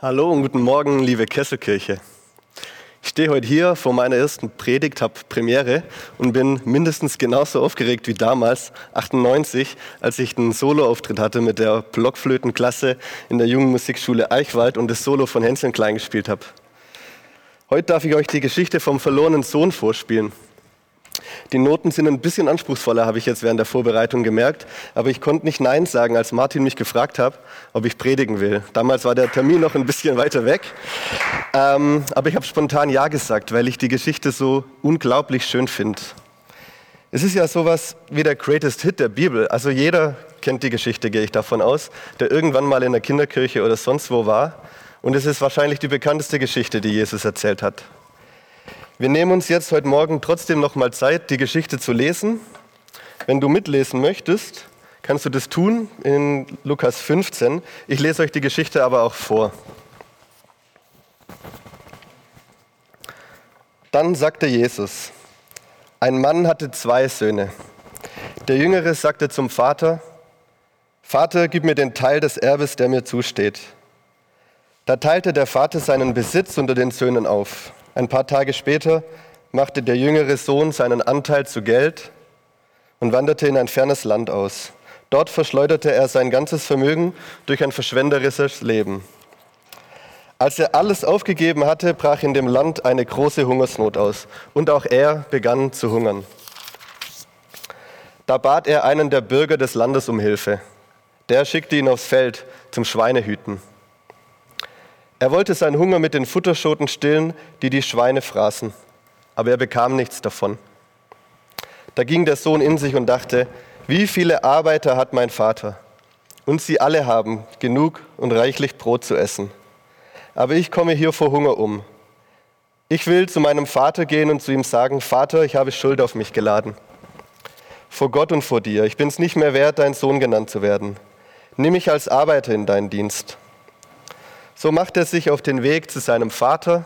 Hallo und guten Morgen, liebe Kesselkirche. Ich stehe heute hier vor meiner ersten Predigt, habe Premiere und bin mindestens genauso aufgeregt wie damals, 98, als ich einen Soloauftritt hatte mit der Blockflötenklasse in der Jungen Musikschule Eichwald und das Solo von Hänsel Klein gespielt habe. Heute darf ich euch die Geschichte vom verlorenen Sohn vorspielen. Die Noten sind ein bisschen anspruchsvoller, habe ich jetzt während der Vorbereitung gemerkt. Aber ich konnte nicht Nein sagen, als Martin mich gefragt hat, ob ich predigen will. Damals war der Termin noch ein bisschen weiter weg. Ähm, aber ich habe spontan Ja gesagt, weil ich die Geschichte so unglaublich schön finde. Es ist ja sowas wie der Greatest Hit der Bibel. Also jeder kennt die Geschichte, gehe ich davon aus, der irgendwann mal in der Kinderkirche oder sonst wo war. Und es ist wahrscheinlich die bekannteste Geschichte, die Jesus erzählt hat. Wir nehmen uns jetzt heute Morgen trotzdem noch mal Zeit, die Geschichte zu lesen. Wenn du mitlesen möchtest, kannst du das tun in Lukas 15. Ich lese euch die Geschichte aber auch vor. Dann sagte Jesus, ein Mann hatte zwei Söhne. Der Jüngere sagte zum Vater, Vater, gib mir den Teil des Erbes, der mir zusteht. Da teilte der Vater seinen Besitz unter den Söhnen auf. Ein paar Tage später machte der jüngere Sohn seinen Anteil zu Geld und wanderte in ein fernes Land aus. Dort verschleuderte er sein ganzes Vermögen durch ein verschwenderisches Leben. Als er alles aufgegeben hatte, brach in dem Land eine große Hungersnot aus und auch er begann zu hungern. Da bat er einen der Bürger des Landes um Hilfe. Der schickte ihn aufs Feld zum Schweinehüten. Er wollte seinen Hunger mit den Futterschoten stillen, die die Schweine fraßen, aber er bekam nichts davon. Da ging der Sohn in sich und dachte, wie viele Arbeiter hat mein Vater? Und sie alle haben genug und reichlich Brot zu essen. Aber ich komme hier vor Hunger um. Ich will zu meinem Vater gehen und zu ihm sagen, Vater, ich habe Schuld auf mich geladen. Vor Gott und vor dir. Ich bin es nicht mehr wert, dein Sohn genannt zu werden. Nimm mich als Arbeiter in deinen Dienst. So macht er sich auf den Weg zu seinem Vater.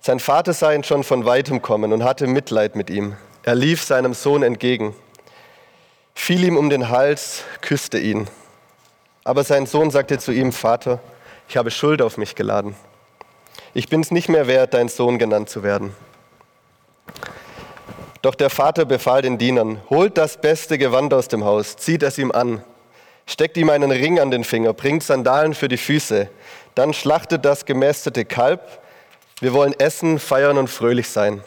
Sein Vater sah ihn schon von weitem kommen und hatte Mitleid mit ihm. Er lief seinem Sohn entgegen, fiel ihm um den Hals, küsste ihn. Aber sein Sohn sagte zu ihm, Vater, ich habe Schuld auf mich geladen. Ich bin es nicht mehr wert, dein Sohn genannt zu werden. Doch der Vater befahl den Dienern, holt das beste Gewand aus dem Haus, zieht es ihm an steckt ihm einen Ring an den Finger, bringt Sandalen für die Füße, dann schlachtet das gemästete Kalb. Wir wollen essen, feiern und fröhlich sein.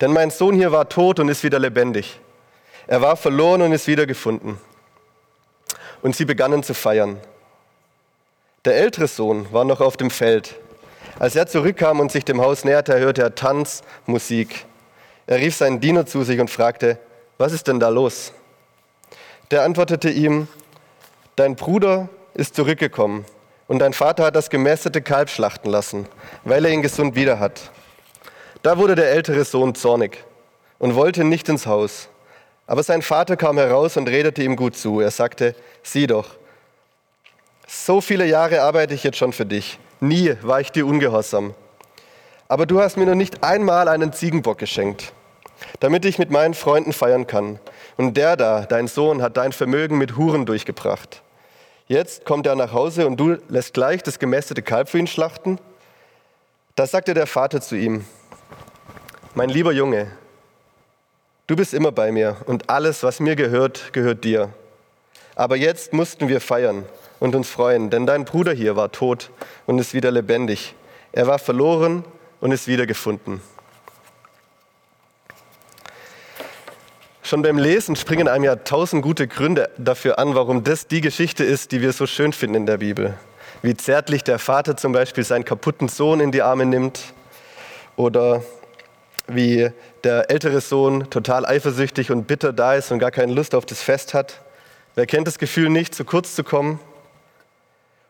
Denn mein Sohn hier war tot und ist wieder lebendig. Er war verloren und ist wieder gefunden. Und sie begannen zu feiern. Der ältere Sohn war noch auf dem Feld. Als er zurückkam und sich dem Haus näherte, hörte er Tanz, Musik. Er rief seinen Diener zu sich und fragte, was ist denn da los? Der antwortete ihm, Dein Bruder ist zurückgekommen und dein Vater hat das gemästete Kalb schlachten lassen, weil er ihn gesund wieder hat. Da wurde der ältere Sohn zornig und wollte nicht ins Haus. Aber sein Vater kam heraus und redete ihm gut zu. Er sagte, sieh doch, so viele Jahre arbeite ich jetzt schon für dich. Nie war ich dir ungehorsam. Aber du hast mir noch nicht einmal einen Ziegenbock geschenkt, damit ich mit meinen Freunden feiern kann. Und der da, dein Sohn, hat dein Vermögen mit Huren durchgebracht. Jetzt kommt er nach Hause und du lässt gleich das gemästete Kalb für ihn schlachten. Da sagte der Vater zu ihm, mein lieber Junge, du bist immer bei mir und alles, was mir gehört, gehört dir. Aber jetzt mussten wir feiern und uns freuen, denn dein Bruder hier war tot und ist wieder lebendig. Er war verloren und ist wieder Schon beim Lesen springen einem ja tausend gute Gründe dafür an, warum das die Geschichte ist, die wir so schön finden in der Bibel. Wie zärtlich der Vater zum Beispiel seinen kaputten Sohn in die Arme nimmt oder wie der ältere Sohn total eifersüchtig und bitter da ist und gar keine Lust auf das Fest hat. Wer kennt das Gefühl nicht, zu kurz zu kommen?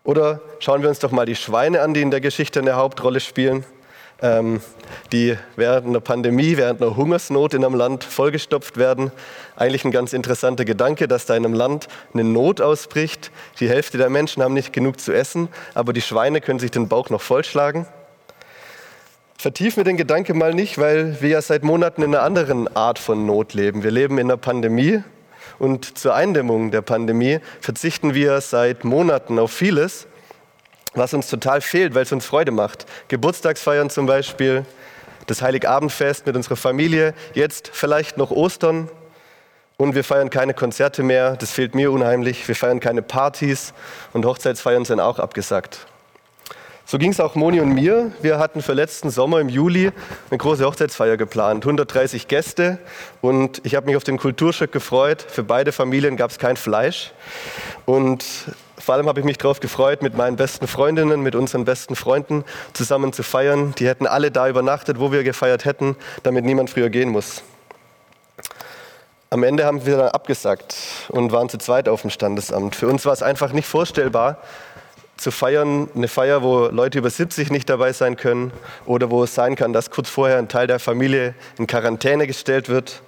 Oder schauen wir uns doch mal die Schweine an, die in der Geschichte eine Hauptrolle spielen ähm, die während einer Pandemie, während einer Hungersnot in einem Land vollgestopft werden. Eigentlich ein ganz interessanter Gedanke, dass da in einem Land eine Not ausbricht. Die Hälfte der Menschen haben nicht genug zu essen, aber die Schweine können sich den Bauch noch vollschlagen. Vertiefen wir den Gedanke mal nicht, weil wir ja seit Monaten in einer anderen Art von Not leben. Wir leben in einer Pandemie und zur Eindämmung der Pandemie verzichten wir seit Monaten auf vieles. Was uns total fehlt, weil es uns Freude macht. Geburtstagsfeiern zum Beispiel, das Heiligabendfest mit unserer Familie, jetzt vielleicht noch Ostern und wir feiern keine Konzerte mehr, das fehlt mir unheimlich. Wir feiern keine Partys und Hochzeitsfeiern sind auch abgesagt. So ging es auch Moni und mir. Wir hatten für letzten Sommer im Juli eine große Hochzeitsfeier geplant, 130 Gäste und ich habe mich auf den Kulturschock gefreut. Für beide Familien gab es kein Fleisch und vor allem habe ich mich darauf gefreut, mit meinen besten Freundinnen, mit unseren besten Freunden zusammen zu feiern. Die hätten alle da übernachtet, wo wir gefeiert hätten, damit niemand früher gehen muss. Am Ende haben wir dann abgesagt und waren zu zweit auf dem Standesamt. Für uns war es einfach nicht vorstellbar, zu feiern, eine Feier, wo Leute über 70 nicht dabei sein können oder wo es sein kann, dass kurz vorher ein Teil der Familie in Quarantäne gestellt wird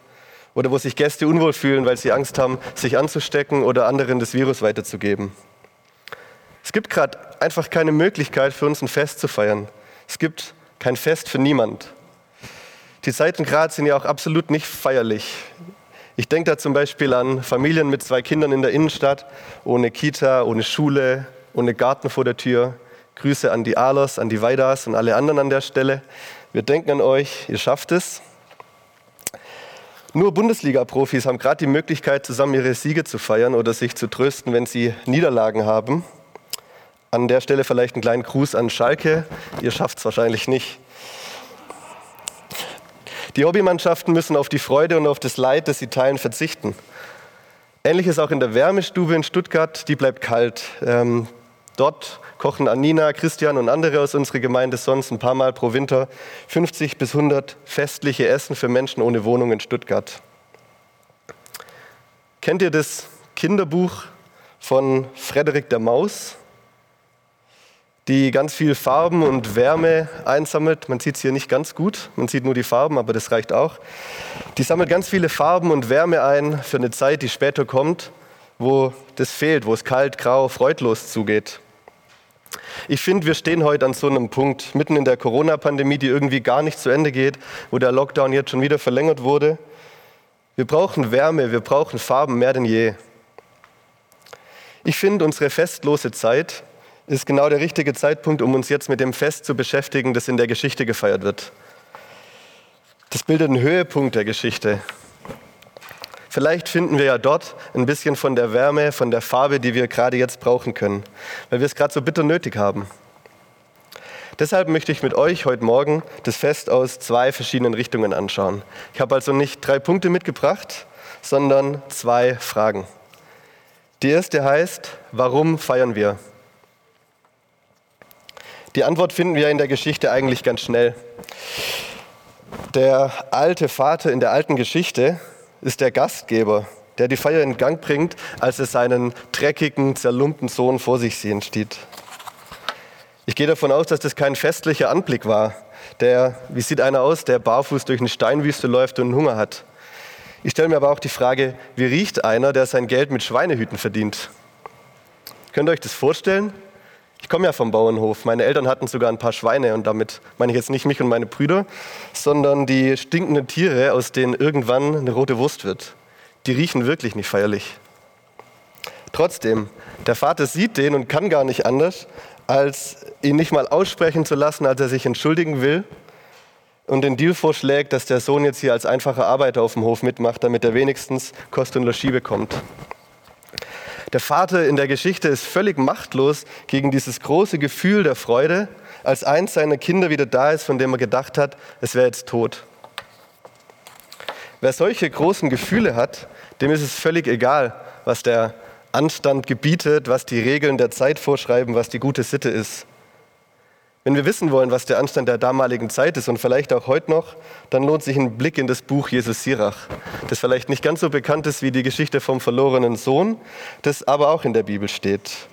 oder wo sich Gäste unwohl fühlen, weil sie Angst haben, sich anzustecken oder anderen das Virus weiterzugeben. Es gibt gerade einfach keine Möglichkeit für uns ein Fest zu feiern. Es gibt kein Fest für niemand. Die Zeiten gerade sind ja auch absolut nicht feierlich. Ich denke da zum Beispiel an Familien mit zwei Kindern in der Innenstadt, ohne Kita, ohne Schule, ohne Garten vor der Tür. Grüße an die Ahlers, an die Weidas und alle anderen an der Stelle. Wir denken an euch, ihr schafft es. Nur Bundesliga-Profis haben gerade die Möglichkeit, zusammen ihre Siege zu feiern oder sich zu trösten, wenn sie Niederlagen haben. An der Stelle vielleicht einen kleinen Gruß an Schalke. Ihr schafft es wahrscheinlich nicht. Die Hobbymannschaften müssen auf die Freude und auf das Leid, das sie teilen, verzichten. Ähnliches auch in der Wärmestube in Stuttgart, die bleibt kalt. Ähm, Dort kochen Anina, Christian und andere aus unserer Gemeinde sonst ein paar Mal pro Winter 50 bis 100 festliche Essen für Menschen ohne Wohnung in Stuttgart. Kennt ihr das Kinderbuch von Frederik der Maus, die ganz viel Farben und Wärme einsammelt? Man sieht es hier nicht ganz gut, man sieht nur die Farben, aber das reicht auch. Die sammelt ganz viele Farben und Wärme ein für eine Zeit, die später kommt, wo das fehlt, wo es kalt, grau, freudlos zugeht. Ich finde, wir stehen heute an so einem Punkt, mitten in der Corona-Pandemie, die irgendwie gar nicht zu Ende geht, wo der Lockdown jetzt schon wieder verlängert wurde. Wir brauchen Wärme, wir brauchen Farben mehr denn je. Ich finde, unsere festlose Zeit ist genau der richtige Zeitpunkt, um uns jetzt mit dem Fest zu beschäftigen, das in der Geschichte gefeiert wird. Das bildet einen Höhepunkt der Geschichte. Vielleicht finden wir ja dort ein bisschen von der Wärme, von der Farbe, die wir gerade jetzt brauchen können, weil wir es gerade so bitter nötig haben. Deshalb möchte ich mit euch heute Morgen das Fest aus zwei verschiedenen Richtungen anschauen. Ich habe also nicht drei Punkte mitgebracht, sondern zwei Fragen. Die erste heißt, warum feiern wir? Die Antwort finden wir in der Geschichte eigentlich ganz schnell. Der alte Vater in der alten Geschichte ist der Gastgeber, der die Feier in Gang bringt, als er seinen dreckigen, zerlumpten Sohn vor sich sehen steht. Ich gehe davon aus, dass das kein festlicher Anblick war. Der, wie sieht einer aus, der barfuß durch eine Steinwüste läuft und Hunger hat? Ich stelle mir aber auch die Frage, wie riecht einer, der sein Geld mit Schweinehüten verdient? Könnt ihr euch das vorstellen? Ich komme ja vom Bauernhof. Meine Eltern hatten sogar ein paar Schweine und damit meine ich jetzt nicht mich und meine Brüder, sondern die stinkenden Tiere, aus denen irgendwann eine rote Wurst wird. Die riechen wirklich nicht feierlich. Trotzdem, der Vater sieht den und kann gar nicht anders, als ihn nicht mal aussprechen zu lassen, als er sich entschuldigen will und den Deal vorschlägt, dass der Sohn jetzt hier als einfacher Arbeiter auf dem Hof mitmacht, damit er wenigstens Kost und Logis bekommt. Der Vater in der Geschichte ist völlig machtlos gegen dieses große Gefühl der Freude, als eins seiner Kinder wieder da ist, von dem er gedacht hat, es wäre jetzt tot. Wer solche großen Gefühle hat, dem ist es völlig egal, was der Anstand gebietet, was die Regeln der Zeit vorschreiben, was die gute Sitte ist. Wenn wir wissen wollen, was der Anstand der damaligen Zeit ist und vielleicht auch heute noch, dann lohnt sich ein Blick in das Buch Jesus Sirach, das vielleicht nicht ganz so bekannt ist wie die Geschichte vom verlorenen Sohn, das aber auch in der Bibel steht.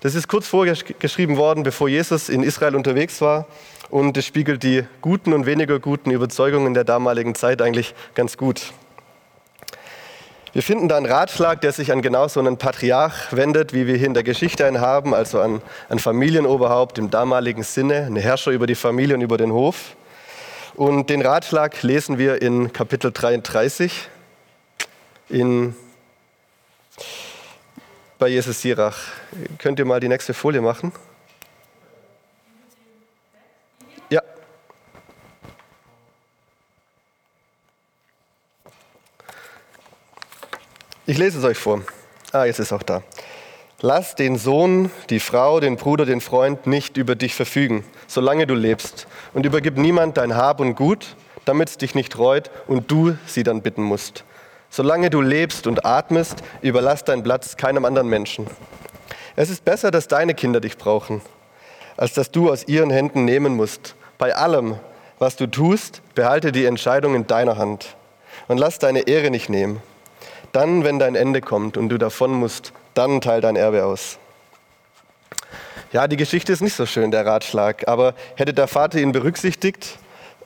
Das ist kurz vorgeschrieben worden, bevor Jesus in Israel unterwegs war und es spiegelt die guten und weniger guten Überzeugungen der damaligen Zeit eigentlich ganz gut. Wir finden da einen Ratschlag, der sich an genau so einen Patriarch wendet, wie wir hier in der Geschichte einen haben, also an ein Familienoberhaupt im damaligen Sinne, ein Herrscher über die Familie und über den Hof. Und den Ratschlag lesen wir in Kapitel 33 in, bei Jesus Sirach. Könnt ihr mal die nächste Folie machen? Ich lese es euch vor. Ah, jetzt ist es auch da. Lass den Sohn, die Frau, den Bruder, den Freund nicht über dich verfügen, solange du lebst. Und übergib niemand dein Hab und Gut, damit es dich nicht reut und du sie dann bitten musst. Solange du lebst und atmest, überlass deinen Platz keinem anderen Menschen. Es ist besser, dass deine Kinder dich brauchen, als dass du aus ihren Händen nehmen musst. Bei allem, was du tust, behalte die Entscheidung in deiner Hand und lass deine Ehre nicht nehmen. Dann, wenn dein Ende kommt und du davon musst, dann teil dein Erbe aus. Ja, die Geschichte ist nicht so schön, der Ratschlag, aber hätte der Vater ihn berücksichtigt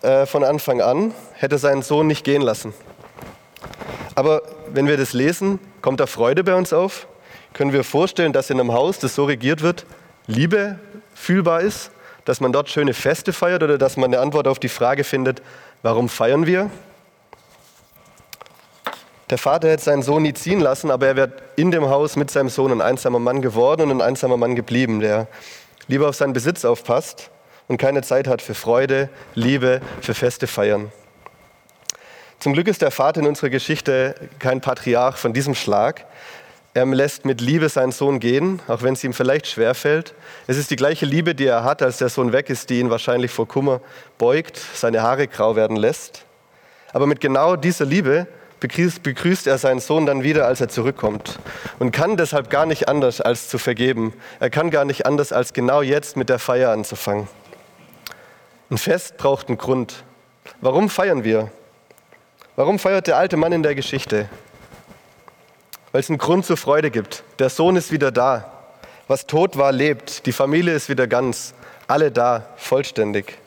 äh, von Anfang an, hätte seinen Sohn nicht gehen lassen. Aber wenn wir das lesen, kommt da Freude bei uns auf? Können wir vorstellen, dass in einem Haus, das so regiert wird, Liebe fühlbar ist? Dass man dort schöne Feste feiert oder dass man eine Antwort auf die Frage findet, warum feiern wir? Der Vater hätte seinen Sohn nie ziehen lassen, aber er wird in dem Haus mit seinem Sohn ein einsamer Mann geworden und ein einsamer Mann geblieben, der lieber auf seinen Besitz aufpasst und keine Zeit hat für Freude, Liebe, für Feste feiern. Zum Glück ist der Vater in unserer Geschichte kein Patriarch von diesem Schlag. Er lässt mit Liebe seinen Sohn gehen, auch wenn es ihm vielleicht schwerfällt. Es ist die gleiche Liebe, die er hat, als der Sohn weg ist, die ihn wahrscheinlich vor Kummer beugt, seine Haare grau werden lässt. Aber mit genau dieser Liebe begrüßt, begrüßt er seinen Sohn dann wieder, als er zurückkommt. Und kann deshalb gar nicht anders, als zu vergeben. Er kann gar nicht anders, als genau jetzt mit der Feier anzufangen. Ein Fest braucht einen Grund. Warum feiern wir? Warum feiert der alte Mann in der Geschichte? Weil es einen Grund zur Freude gibt. Der Sohn ist wieder da. Was tot war, lebt. Die Familie ist wieder ganz. Alle da, vollständig.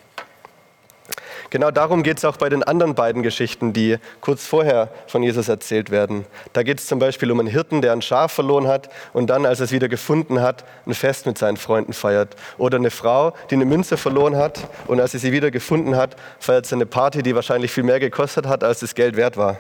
Genau darum geht es auch bei den anderen beiden Geschichten, die kurz vorher von Jesus erzählt werden. Da geht es zum Beispiel um einen Hirten, der ein Schaf verloren hat und dann, als er es wieder gefunden hat, ein Fest mit seinen Freunden feiert. Oder eine Frau, die eine Münze verloren hat und als sie sie wieder gefunden hat, feiert sie eine Party, die wahrscheinlich viel mehr gekostet hat, als das Geld wert war.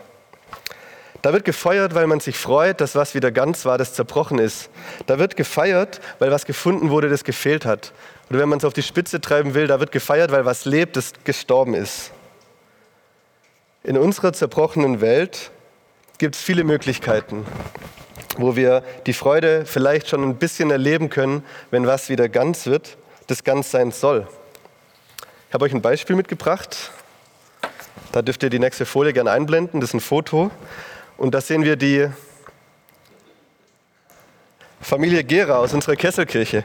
Da wird gefeiert, weil man sich freut, dass was wieder ganz war, das zerbrochen ist. Da wird gefeiert, weil was gefunden wurde, das gefehlt hat. Oder wenn man es auf die Spitze treiben will, da wird gefeiert, weil was lebt, das gestorben ist. In unserer zerbrochenen Welt gibt es viele Möglichkeiten, wo wir die Freude vielleicht schon ein bisschen erleben können, wenn was wieder ganz wird, das ganz sein soll. Ich habe euch ein Beispiel mitgebracht. Da dürft ihr die nächste Folie gerne einblenden. Das ist ein Foto. Und da sehen wir die Familie Gera aus unserer Kesselkirche.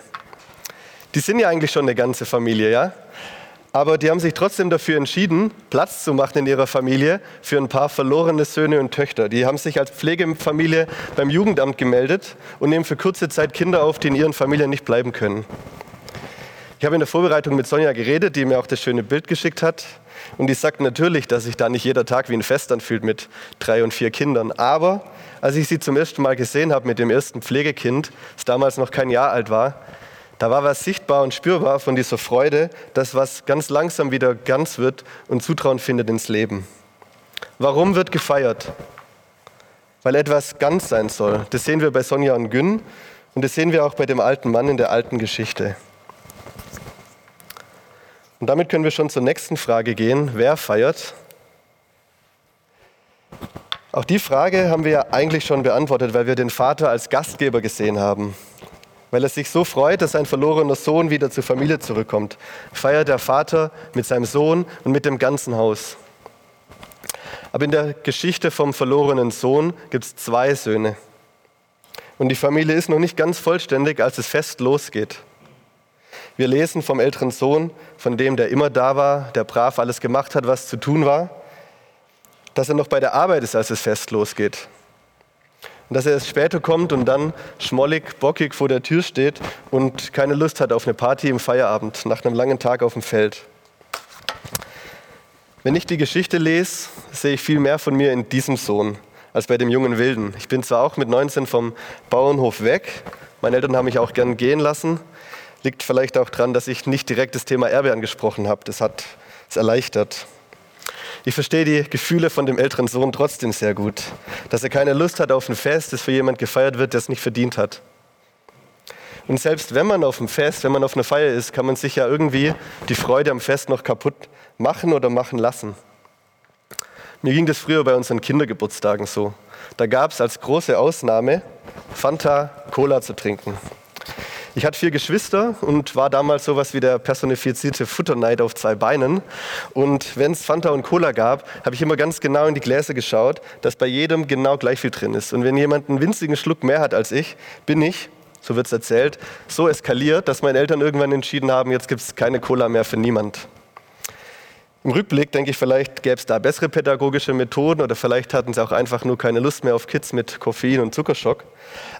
Die sind ja eigentlich schon eine ganze Familie, ja? Aber die haben sich trotzdem dafür entschieden, Platz zu machen in ihrer Familie für ein paar verlorene Söhne und Töchter. Die haben sich als Pflegefamilie beim Jugendamt gemeldet und nehmen für kurze Zeit Kinder auf, die in ihren Familien nicht bleiben können. Ich habe in der Vorbereitung mit Sonja geredet, die mir auch das schöne Bild geschickt hat. Und die sagt natürlich, dass sich da nicht jeder Tag wie ein Fest anfühlt mit drei und vier Kindern. Aber als ich sie zum ersten Mal gesehen habe mit dem ersten Pflegekind, das damals noch kein Jahr alt war, da war was sichtbar und spürbar von dieser Freude, dass was ganz langsam wieder ganz wird und Zutrauen findet ins Leben. Warum wird gefeiert? Weil etwas ganz sein soll. Das sehen wir bei Sonja und Gün und das sehen wir auch bei dem alten Mann in der alten Geschichte. Und damit können wir schon zur nächsten Frage gehen. Wer feiert? Auch die Frage haben wir ja eigentlich schon beantwortet, weil wir den Vater als Gastgeber gesehen haben. Weil er sich so freut, dass sein verlorener Sohn wieder zur Familie zurückkommt, feiert der Vater mit seinem Sohn und mit dem ganzen Haus. Aber in der Geschichte vom verlorenen Sohn gibt es zwei Söhne. Und die Familie ist noch nicht ganz vollständig, als das Fest losgeht. Wir lesen vom älteren Sohn, von dem, der immer da war, der brav alles gemacht hat, was zu tun war, dass er noch bei der Arbeit ist, als das Fest losgeht. Und dass er erst später kommt und dann schmollig, bockig vor der Tür steht und keine Lust hat auf eine Party im Feierabend nach einem langen Tag auf dem Feld. Wenn ich die Geschichte lese, sehe ich viel mehr von mir in diesem Sohn als bei dem jungen Wilden. Ich bin zwar auch mit 19 vom Bauernhof weg, meine Eltern haben mich auch gern gehen lassen, Liegt vielleicht auch daran, dass ich nicht direkt das Thema Erbe angesprochen habe. Das hat es erleichtert. Ich verstehe die Gefühle von dem älteren Sohn trotzdem sehr gut. Dass er keine Lust hat auf ein Fest, das für jemand gefeiert wird, der es nicht verdient hat. Und selbst wenn man auf einem Fest, wenn man auf einer Feier ist, kann man sich ja irgendwie die Freude am Fest noch kaputt machen oder machen lassen. Mir ging das früher bei unseren Kindergeburtstagen so. Da gab es als große Ausnahme Fanta Cola zu trinken. Ich hatte vier Geschwister und war damals sowas wie der personifizierte Futterneid auf zwei Beinen. Und wenn es Fanta und Cola gab, habe ich immer ganz genau in die Gläser geschaut, dass bei jedem genau gleich viel drin ist. Und wenn jemand einen winzigen Schluck mehr hat als ich, bin ich, so wird es erzählt, so eskaliert, dass meine Eltern irgendwann entschieden haben, jetzt gibt es keine Cola mehr für niemand. Im Rückblick denke ich, vielleicht gäbe es da bessere pädagogische Methoden oder vielleicht hatten sie auch einfach nur keine Lust mehr auf Kids mit Koffein und Zuckerschock.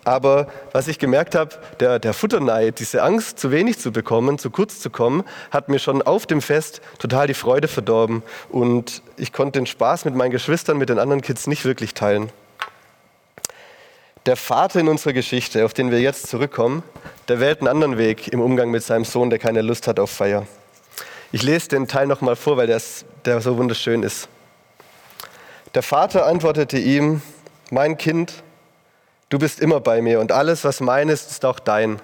Aber was ich gemerkt habe, der, der Futterneid, diese Angst, zu wenig zu bekommen, zu kurz zu kommen, hat mir schon auf dem Fest total die Freude verdorben und ich konnte den Spaß mit meinen Geschwistern, mit den anderen Kids nicht wirklich teilen. Der Vater in unserer Geschichte, auf den wir jetzt zurückkommen, der wählt einen anderen Weg im Umgang mit seinem Sohn, der keine Lust hat auf Feier. Ich lese den Teil nochmal vor, weil der, der so wunderschön ist. Der Vater antwortete ihm, mein Kind, du bist immer bei mir und alles, was mein ist, ist auch dein.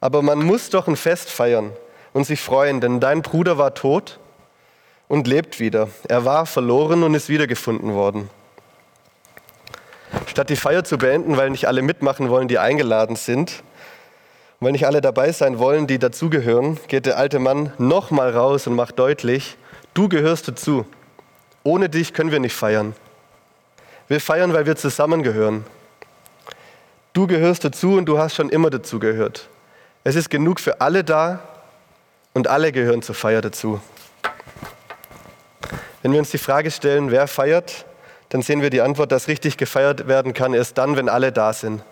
Aber man muss doch ein Fest feiern und sich freuen, denn dein Bruder war tot und lebt wieder. Er war verloren und ist wiedergefunden worden. Statt die Feier zu beenden, weil nicht alle mitmachen wollen, die eingeladen sind, und wenn nicht alle dabei sein wollen, die dazugehören, geht der alte Mann nochmal raus und macht deutlich, du gehörst dazu. Ohne dich können wir nicht feiern. Wir feiern, weil wir zusammengehören. Du gehörst dazu und du hast schon immer dazu gehört. Es ist genug für alle da und alle gehören zur Feier dazu. Wenn wir uns die Frage stellen, wer feiert, dann sehen wir die Antwort, dass richtig gefeiert werden kann, erst dann, wenn alle da sind.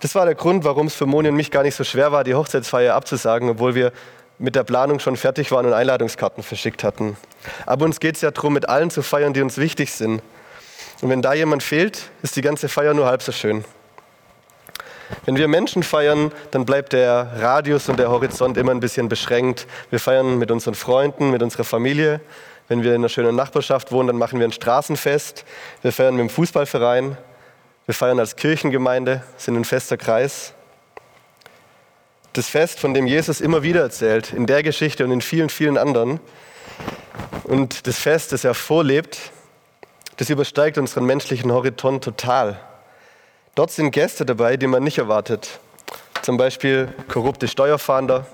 Das war der Grund, warum es für Moni und mich gar nicht so schwer war, die Hochzeitsfeier abzusagen, obwohl wir mit der Planung schon fertig waren und Einladungskarten verschickt hatten. Aber uns geht es ja darum, mit allen zu feiern, die uns wichtig sind. Und wenn da jemand fehlt, ist die ganze Feier nur halb so schön. Wenn wir Menschen feiern, dann bleibt der Radius und der Horizont immer ein bisschen beschränkt. Wir feiern mit unseren Freunden, mit unserer Familie. Wenn wir in einer schönen Nachbarschaft wohnen, dann machen wir ein Straßenfest. Wir feiern mit dem Fußballverein. Wir feiern als Kirchengemeinde, sind ein fester Kreis. Das Fest, von dem Jesus immer wieder erzählt, in der Geschichte und in vielen, vielen anderen. Und das Fest, das er vorlebt, das übersteigt unseren menschlichen Horizont total. Dort sind Gäste dabei, die man nicht erwartet. Zum Beispiel korrupte Steuerfahnder,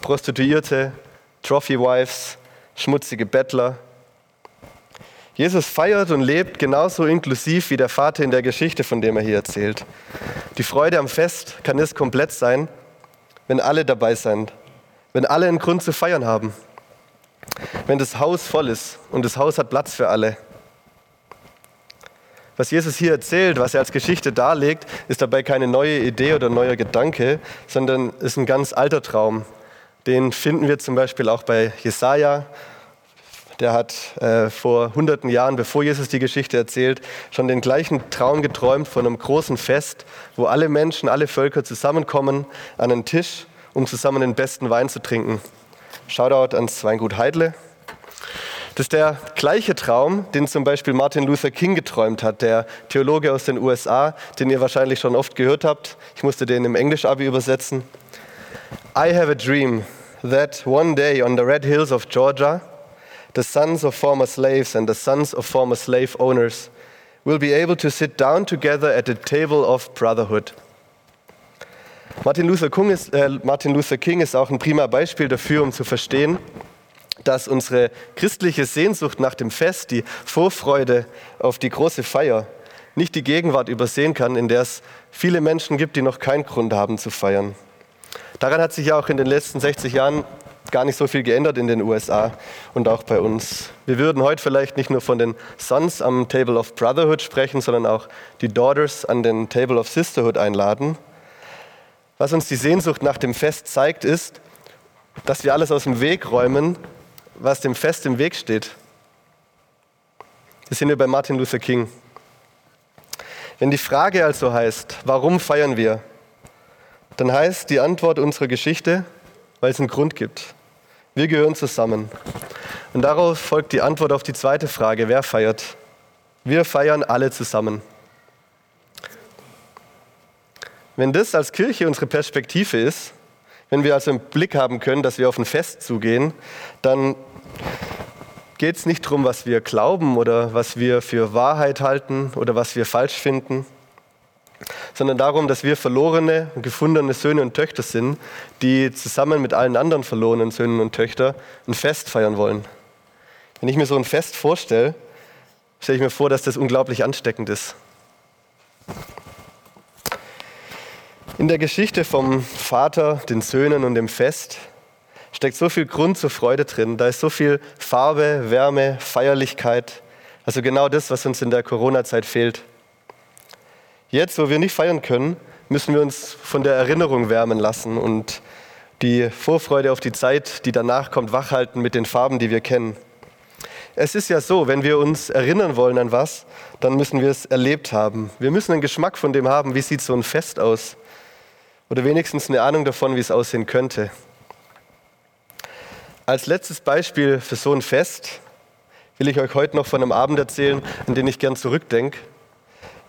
Prostituierte, Trophy-Wives, schmutzige Bettler, Jesus feiert und lebt genauso inklusiv wie der Vater in der Geschichte, von dem er hier erzählt. Die Freude am Fest kann es komplett sein, wenn alle dabei sind, wenn alle einen Grund zu feiern haben, wenn das Haus voll ist und das Haus hat Platz für alle. Was Jesus hier erzählt, was er als Geschichte darlegt, ist dabei keine neue Idee oder neuer Gedanke, sondern ist ein ganz alter Traum. Den finden wir zum Beispiel auch bei Jesaja der hat äh, vor hunderten Jahren, bevor Jesus die Geschichte erzählt, schon den gleichen Traum geträumt von einem großen Fest, wo alle Menschen, alle Völker zusammenkommen an einen Tisch, um zusammen den besten Wein zu trinken. Shoutout ans Weingut Heidle. Das ist der gleiche Traum, den zum Beispiel Martin Luther King geträumt hat, der Theologe aus den USA, den ihr wahrscheinlich schon oft gehört habt. Ich musste den im Englisch-Abi übersetzen. I have a dream that one day on the red hills of Georgia, the sons of former slaves and the sons of former slave owners will be able to sit down together at the table of brotherhood. Martin Luther, King ist, äh, Martin Luther King ist auch ein prima Beispiel dafür, um zu verstehen, dass unsere christliche Sehnsucht nach dem Fest, die Vorfreude auf die große Feier, nicht die Gegenwart übersehen kann, in der es viele Menschen gibt, die noch keinen Grund haben zu feiern. Daran hat sich ja auch in den letzten 60 Jahren gar nicht so viel geändert in den USA und auch bei uns. Wir würden heute vielleicht nicht nur von den Sons am Table of Brotherhood sprechen, sondern auch die Daughters an den Table of Sisterhood einladen. Was uns die Sehnsucht nach dem Fest zeigt, ist, dass wir alles aus dem Weg räumen, was dem Fest im Weg steht. Das sind wir bei Martin Luther King. Wenn die Frage also heißt, warum feiern wir, dann heißt die Antwort unserer Geschichte, weil es einen Grund gibt. Wir gehören zusammen. Und darauf folgt die Antwort auf die zweite Frage, wer feiert? Wir feiern alle zusammen. Wenn das als Kirche unsere Perspektive ist, wenn wir also im Blick haben können, dass wir auf ein Fest zugehen, dann geht es nicht darum, was wir glauben oder was wir für Wahrheit halten oder was wir falsch finden, sondern darum, dass wir verlorene und gefundene Söhne und Töchter sind, die zusammen mit allen anderen verlorenen Söhnen und Töchtern ein Fest feiern wollen. Wenn ich mir so ein Fest vorstelle, stelle ich mir vor, dass das unglaublich ansteckend ist. In der Geschichte vom Vater, den Söhnen und dem Fest steckt so viel Grund zur Freude drin. Da ist so viel Farbe, Wärme, Feierlichkeit. Also genau das, was uns in der Corona-Zeit fehlt. Jetzt, wo wir nicht feiern können, müssen wir uns von der Erinnerung wärmen lassen und die Vorfreude auf die Zeit, die danach kommt, wachhalten mit den Farben, die wir kennen. Es ist ja so, wenn wir uns erinnern wollen an was, dann müssen wir es erlebt haben. Wir müssen einen Geschmack von dem haben, wie sieht so ein Fest aus. Oder wenigstens eine Ahnung davon, wie es aussehen könnte. Als letztes Beispiel für so ein Fest will ich euch heute noch von einem Abend erzählen, an den ich gern zurückdenke,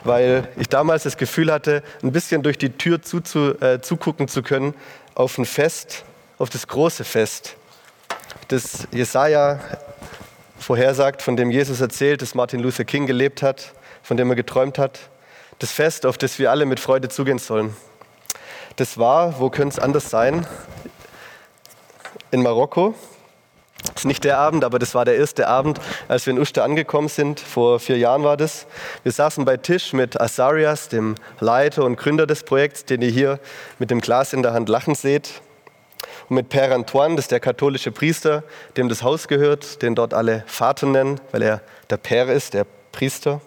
weil ich damals das Gefühl hatte, ein bisschen durch die Tür zuzu, äh, zugucken zu können auf ein Fest, auf das große Fest, das Jesaja vorhersagt, von dem Jesus erzählt, das Martin Luther King gelebt hat, von dem er geträumt hat. Das Fest, auf das wir alle mit Freude zugehen sollen. Das war, wo könnte es anders sein, in Marokko. Das ist nicht der Abend, aber das war der erste Abend, als wir in Uster angekommen sind. Vor vier Jahren war das. Wir saßen bei Tisch mit Asarias, dem Leiter und Gründer des Projekts, den ihr hier mit dem Glas in der Hand lachen seht. Und mit Père Antoine, das ist der katholische Priester, dem das Haus gehört, den dort alle Vater nennen, weil er der Père ist, der Priester.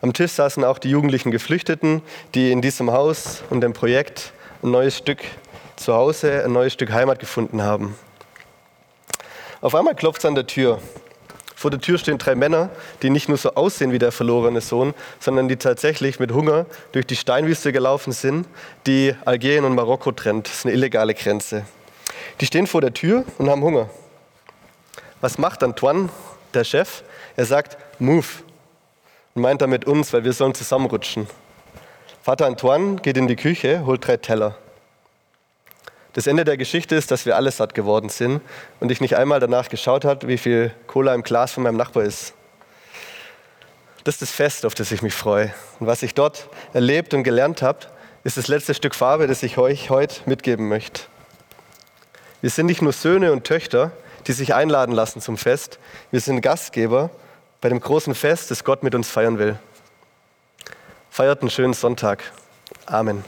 Am Tisch saßen auch die jugendlichen Geflüchteten, die in diesem Haus und dem Projekt ein neues Stück zu Hause ein neues Stück Heimat gefunden haben. Auf einmal klopft es an der Tür. Vor der Tür stehen drei Männer, die nicht nur so aussehen wie der verlorene Sohn, sondern die tatsächlich mit Hunger durch die Steinwüste gelaufen sind, die Algerien und Marokko trennt. Das ist eine illegale Grenze. Die stehen vor der Tür und haben Hunger. Was macht Antoine, der Chef? Er sagt, move. Und meint damit uns, weil wir sollen zusammenrutschen. Vater Antoine geht in die Küche, holt drei Teller. Das Ende der Geschichte ist, dass wir alle satt geworden sind und ich nicht einmal danach geschaut habe, wie viel Cola im Glas von meinem Nachbar ist. Das ist das Fest, auf das ich mich freue. Und was ich dort erlebt und gelernt habe, ist das letzte Stück Farbe, das ich euch heute mitgeben möchte. Wir sind nicht nur Söhne und Töchter, die sich einladen lassen zum Fest. Wir sind Gastgeber bei dem großen Fest, das Gott mit uns feiern will. Feiert einen schönen Sonntag. Amen.